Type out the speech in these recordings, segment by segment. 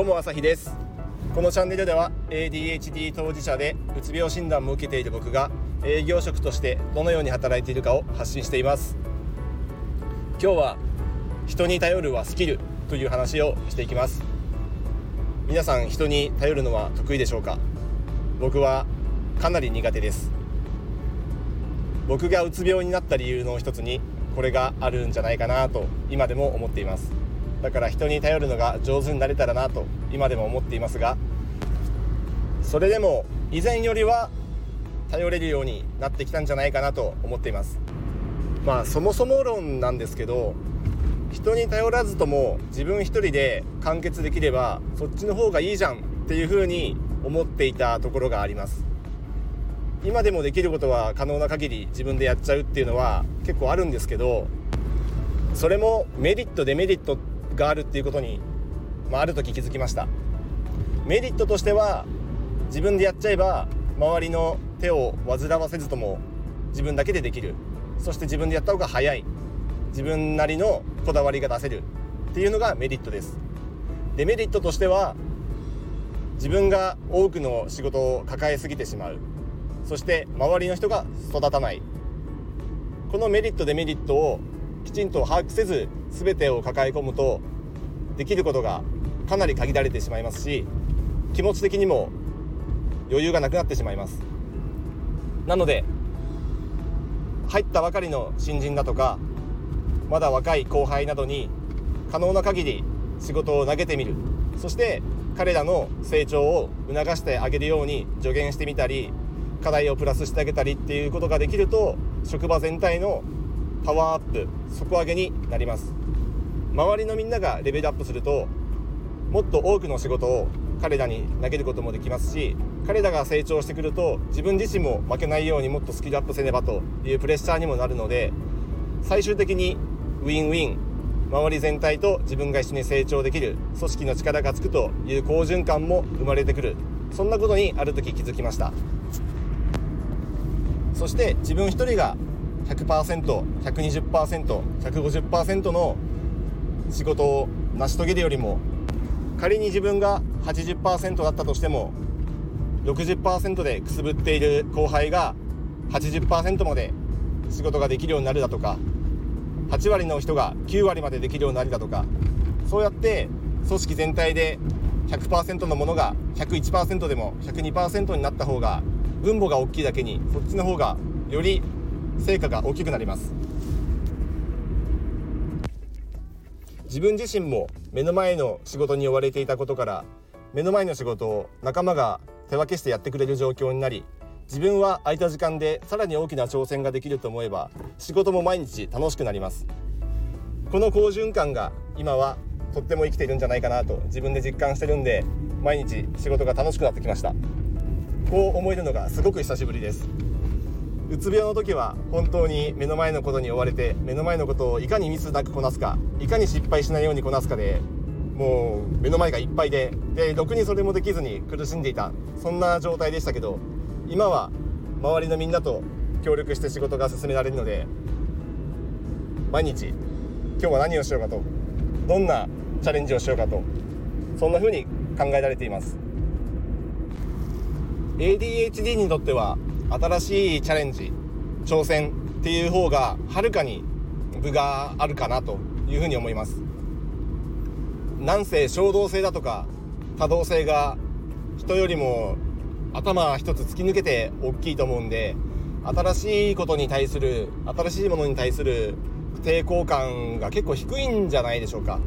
どうも朝日です。このチャンネルでは ADHD 当事者でうつ病診断も受けている僕が営業職としてどのように働いているかを発信しています。今日は人に頼るはスキルという話をしていきます。皆さん人に頼るのは得意でしょうか？僕はかなり苦手です。僕がうつ病になった理由の一つにこれがあるんじゃないかなと今でも思っています。だから人に頼るのが上手になれたらなと今でも思っていますがそれでも以前よりは頼れるようになってきたんじゃないかなと思っています。まあそもそも論なんですけど人に頼らずとも自分一人で完結できればそっちの方がいいじゃんっていうふうに思っていたところがあります。今でもできることは可能な限り自分でやっちゃうっていうのは結構あるんですけどそれもメリットデメリットがあるっていうことに、まあ、ある時気づきました。メリットとしては自分でやっちゃえば周りの手を煩わせずとも自分だけでできる。そして自分でやった方が早い。自分なりのこだわりが出せる。っていうのがメリットです。デメリットとしては自分が多くの仕事を抱えすぎてしまう。そして周りの人が育たない。このメリットデメリットをきちんと把握せず全てを抱え込むとできることがかなり限られてしまいますし気持ち的にも余裕がなくなってしまいます。なので入ったばかりの新人だとかまだ若い後輩などに可能な限り仕事を投げてみる。そして彼らの成長を促してあげるように助言してみたり課題をプラスしてあげたりっていうことができると職場全体のパワーアップ底上げになります。周りのみんながレベルアップするともっと多くの仕事を彼らに投げることもできますし彼らが成長してくると自分自身も負けないようにもっとスキルアップせねばというプレッシャーにもなるので最終的にウィンウィン周り全体と自分が一緒に成長できる組織の力がつくという好循環も生まれてくる。そんなことにある時気づきました。そして自分一人が 100%120%150% の仕事を成し遂げるよりも仮に自分が80%だったとしても60%でくすぶっている後輩が80%まで仕事ができるようになるだとか8割の人が9割までできるようになるだとかそうやって組織全体で100%のものが101%でも102%になった方が分母が大きいだけにそっちの方がより成果が大きくなります。自分自身も目の前の仕事に追われていたことから目の前の仕事を仲間が手分けしてやってくれる状況になり自分は空いた時間でさらに大きな挑戦ができると思えば仕事も毎日楽しくなります。この好循環が今はとっても生きているんじゃないかなと自分で実感してるんで毎日仕事が楽しくなってきました。こう思えるのがすごく久しぶりです。うつ病の時は本当に目の前のことに追われて目の前のことをいかにミスなくこなすかいかに失敗しないようにこなすかでもう目の前がいっぱいででろくにそれもできずに苦しんでいた。そんな状態でしたけど今は周りのみんなと協力して仕事が進められるので毎日今日は何をしようかとどんなチャレンジをしようかとそんな風に考えられています。ADHD にとっては新しいチャレンジ挑戦っていう方がはるかに部があるかなというふうに思います。なんせ衝動性だとか多動性が人よりも頭一つ突き抜けて大きいと思うんで新しいことに対する新しいものに対する抵抗感が結構低いんじゃないでしょうか。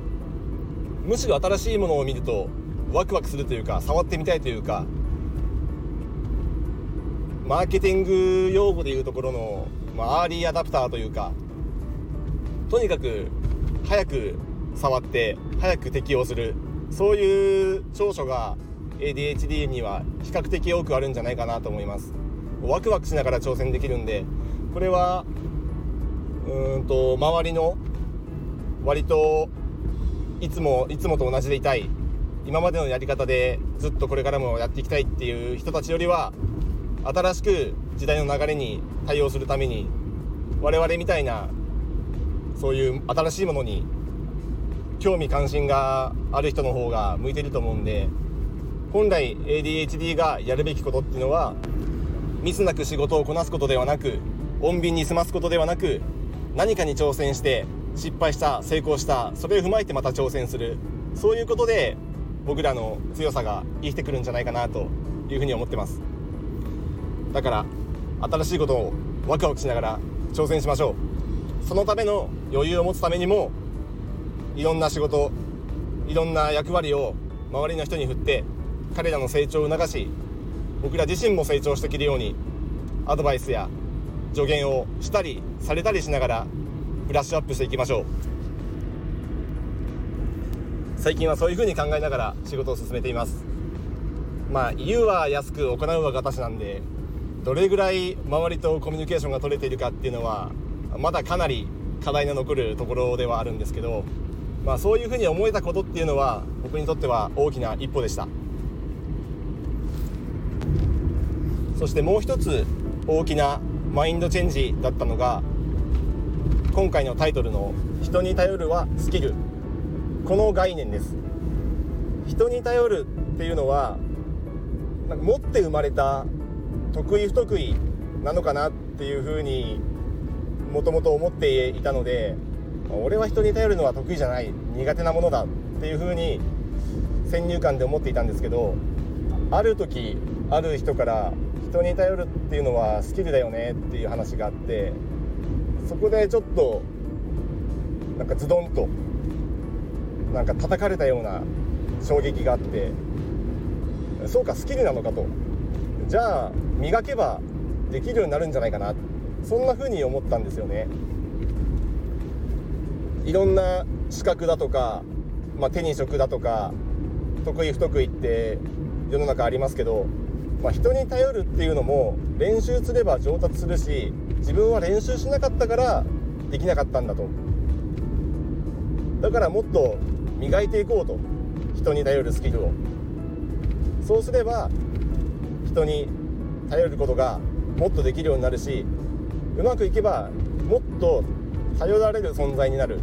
むしろ新しいものを見るとワクワクするというか触ってみたいというかマーケティング用語でいうところの、まあ、アーリーアダプターというかとにかく早く触って早く適応するそういう長所が ADHD には比較的多くあるんじゃないかなと思います。ワクワクしながら挑戦できるんでこれはうんと周りの割といつもいつもと同じでいたい。今までのやり方でずっとこれからもやっていきたいっていう人たちよりは新しく時代の流れに対応するために我々みたいなそういう新しいものに興味関心がある人の方が向いてると思うんで本来 ADHD がやるべきことっていうのはミスなく仕事をこなすことではなく穏便に済ますことではなく何かに挑戦して失敗した成功したそれを踏まえてまた挑戦するそういうことで僕らの強さが生きてくるんじゃないかなというふうに思ってます。だから新しいことをワクワクしながら挑戦しましょうそのための余裕を持つためにもいろんな仕事いろんな役割を周りの人に振って彼らの成長を促し僕ら自身も成長していけるようにアドバイスや助言をしたりされたりしながらブラッシュアップしていきましょう。最近はそういうふうに考えながら仕事を進めています。まあ言うは安く行うは私なんでどれぐらい周りとコミュニケーションが取れているかっていうのはまだかなり課題の残るところではあるんですけど、まあ、そういうふうに思えたことっていうのは僕にとっては大きな一歩でした。そしてもう一つ大きなマインドチェンジだったのが今回のタイトルの「人に頼るはスキル」この概念です。人に頼るっていうのはなんか持って生まれた得意不得意なのかなっていうふうにもともと思っていたので俺は人に頼るのは得意じゃない苦手なものだっていうふうに先入観で思っていたんですけどある時ある人から人に頼るっていうのはスキルだよねっていう話があってそこでちょっとなんかズドンとなんか叩かれたような衝撃があってそうかスキルなのかと。じゃあ磨けばできるようになるんじゃないかな。そんな風に思ったんですよね。いろんな資格だとか、まあ、手に職だとか得意不得意って世の中ありますけど、まあ、人に頼るっていうのも練習すれば上達するし自分は練習しなかったからできなかったんだと。だからもっと磨いていこうと。人に頼るスキルを。そうすれば人に頼ることがもっとできるようになるしうまくいけばもっと頼られる存在になる。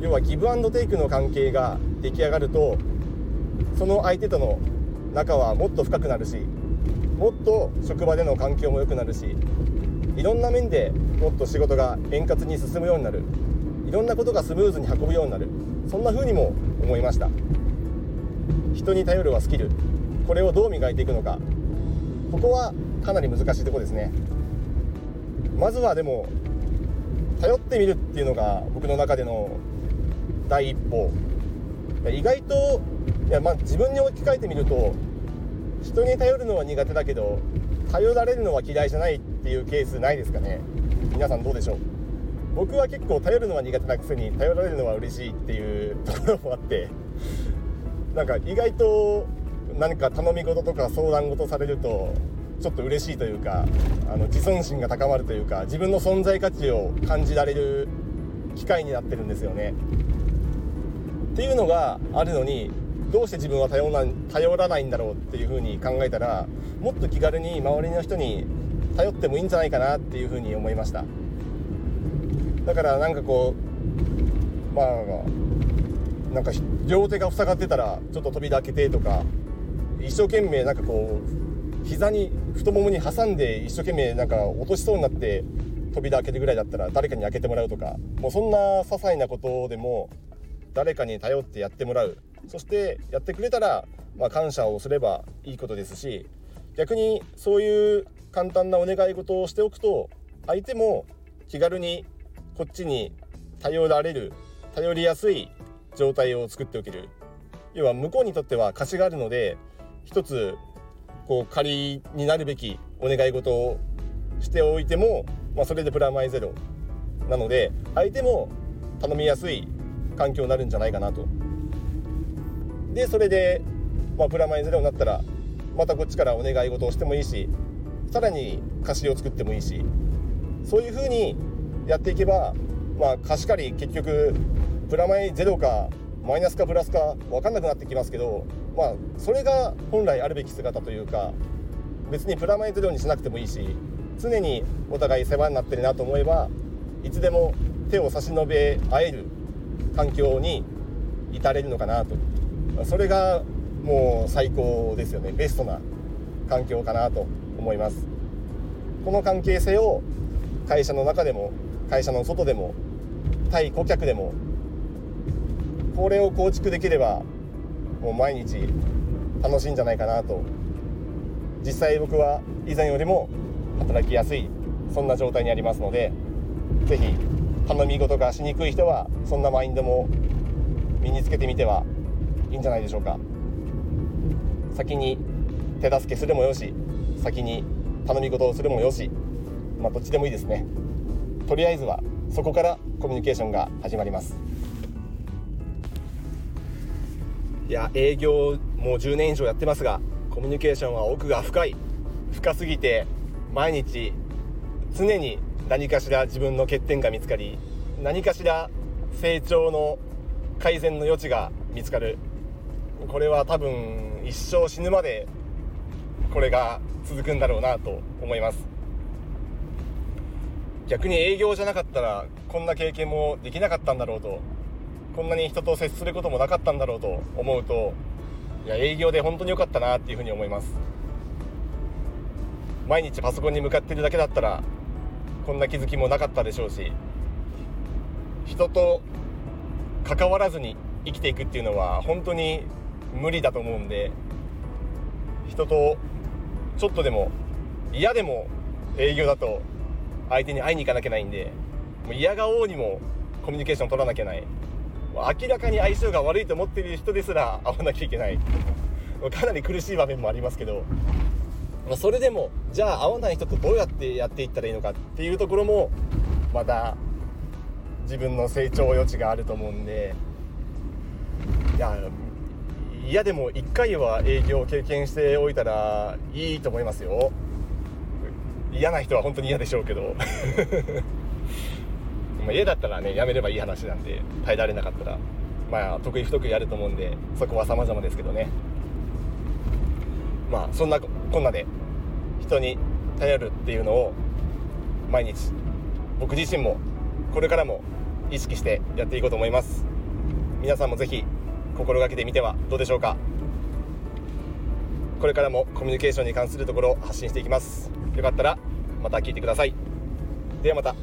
要はギブアンドテイクの関係が出来上がるとその相手との仲はもっと深くなるしもっと職場での環境も良くなるしいろんな面でもっと仕事が円滑に進むようになる。いろんなことがスムーズに運ぶようになる。そんな風にも思いました。人に頼るはスキル。これをどう磨いていくのか。ここはかなり難しいとこですね。まずはでも頼ってみるっていうのが僕の中での第一歩。意外といやまあ自分に置き換えてみると人に頼るのは苦手だけど頼られるのは嫌いじゃないっていうケースないですかね。皆さんどうでしょう？僕は結構頼るのは苦手なくせに頼られるのは嬉しいっていうところもあって。なんか意外と何か頼み事とか相談事されるとちょっと嬉しいというかあの自尊心が高まるというか自分の存在価値を感じられる機会になってるんですよね。っていうのがあるのにどうして自分は頼ら頼らないんだろうっていうふうに考えたらもっと気軽に周りの人に頼ってもいいんじゃないかなっていうふうに思いましただからなんかこうまあなんか両手が塞がってたらちょっと扉開けてとか一生懸命なんかこう膝に太ももに挟んで一生懸命なんか落としそうになって扉開けるぐらいだったら誰かに開けてもらうとかもうそんな些細なことでも誰かに頼ってやってもらう。そしてやってくれたら、まあ、感謝をすればいいことですし逆にそういう簡単なお願い事をしておくと相手も気軽にこっちに頼られる頼りやすい状態を作っておける。要は向こうにとっては貸しがあるので一つこう仮になるべきお願い事をしておいても、まあ、それでプラマイゼロなので相手も頼みやすい環境になるんじゃないかなと。でそれで、まあ、プラマイゼロになったらまたこっちからお願い事をしてもいいしさらに貸しを作ってもいいしそういう風にやっていけば、まあ、貸し借り結局プラマイゼロかマイナスかプラスか分かんなくなってきますけど、まあ、それが本来あるべき姿というか別にプラマイゼロにしなくてもいいし常にお互い世話になってるなと思えばいつでも手を差し伸べ合える環境に至れるのかなと。それがもう最高ですよね。ベストな環境かなと思います。この関係性を会社の中でも会社の外でも対顧客でもこれを構築できればもう毎日楽しいんじゃないかなと。実際僕は以前よりも働きやすいそんな状態にありますので是非頼み事がしにくい人はそんなマインドも身につけてみてはいいんじゃないでしょうか。先に手助けするもよし先に頼み事をするもよしまあどっちでもいいですね。とりあえずはそこからコミュニケーションが始まります。いや営業もう10年以上やってますがコミュニケーションは奥が深い。深すぎて毎日常に何かしら自分の欠点が見つかり何かしら成長の改善の余地が見つかる。これは多分一生死ぬまでこれが続くんだろうなと思います。逆に営業じゃなかったらこんな経験もできなかったんだろうとこんなに人と接することもなかったんだろうと思うといや営業で本当に良かったなっていうふうに思います。毎日パソコンに向かってるだけだったらこんな気づきもなかったでしょうし人と関わらずに生きていくっていうのは本当に無理だと思うんで人とちょっとでも嫌でも営業だと相手に会いに行かなきゃないんでもう嫌がおうにもコミュニケーション取らなきゃいけない。明らかに相性が悪いと思っている人ですら会わなきゃいけない。かなり苦しい場面もありますけど。まそれでもじゃあ会わない人とどうやってやっていったらいいのかっていうところもまた自分の成長余地があると思うんで。いや嫌でも1回は営業を経験しておいたらいいと思いますよ。嫌な人は本当に嫌でしょうけど。まあ家だったらねやめればいい話なんで耐えられなかったらまあ得意不得意あると思うんでそこは様々ですけどね。まあそんなこんなで人に頼るっていうのを毎日僕自身もこれからも意識してやっていこうと思います。皆さんもぜひ心がけてみてはどうでしょうか。これからもコミュニケーションに関するところを発信していきます。よかったらまた聞いてください。ではまた。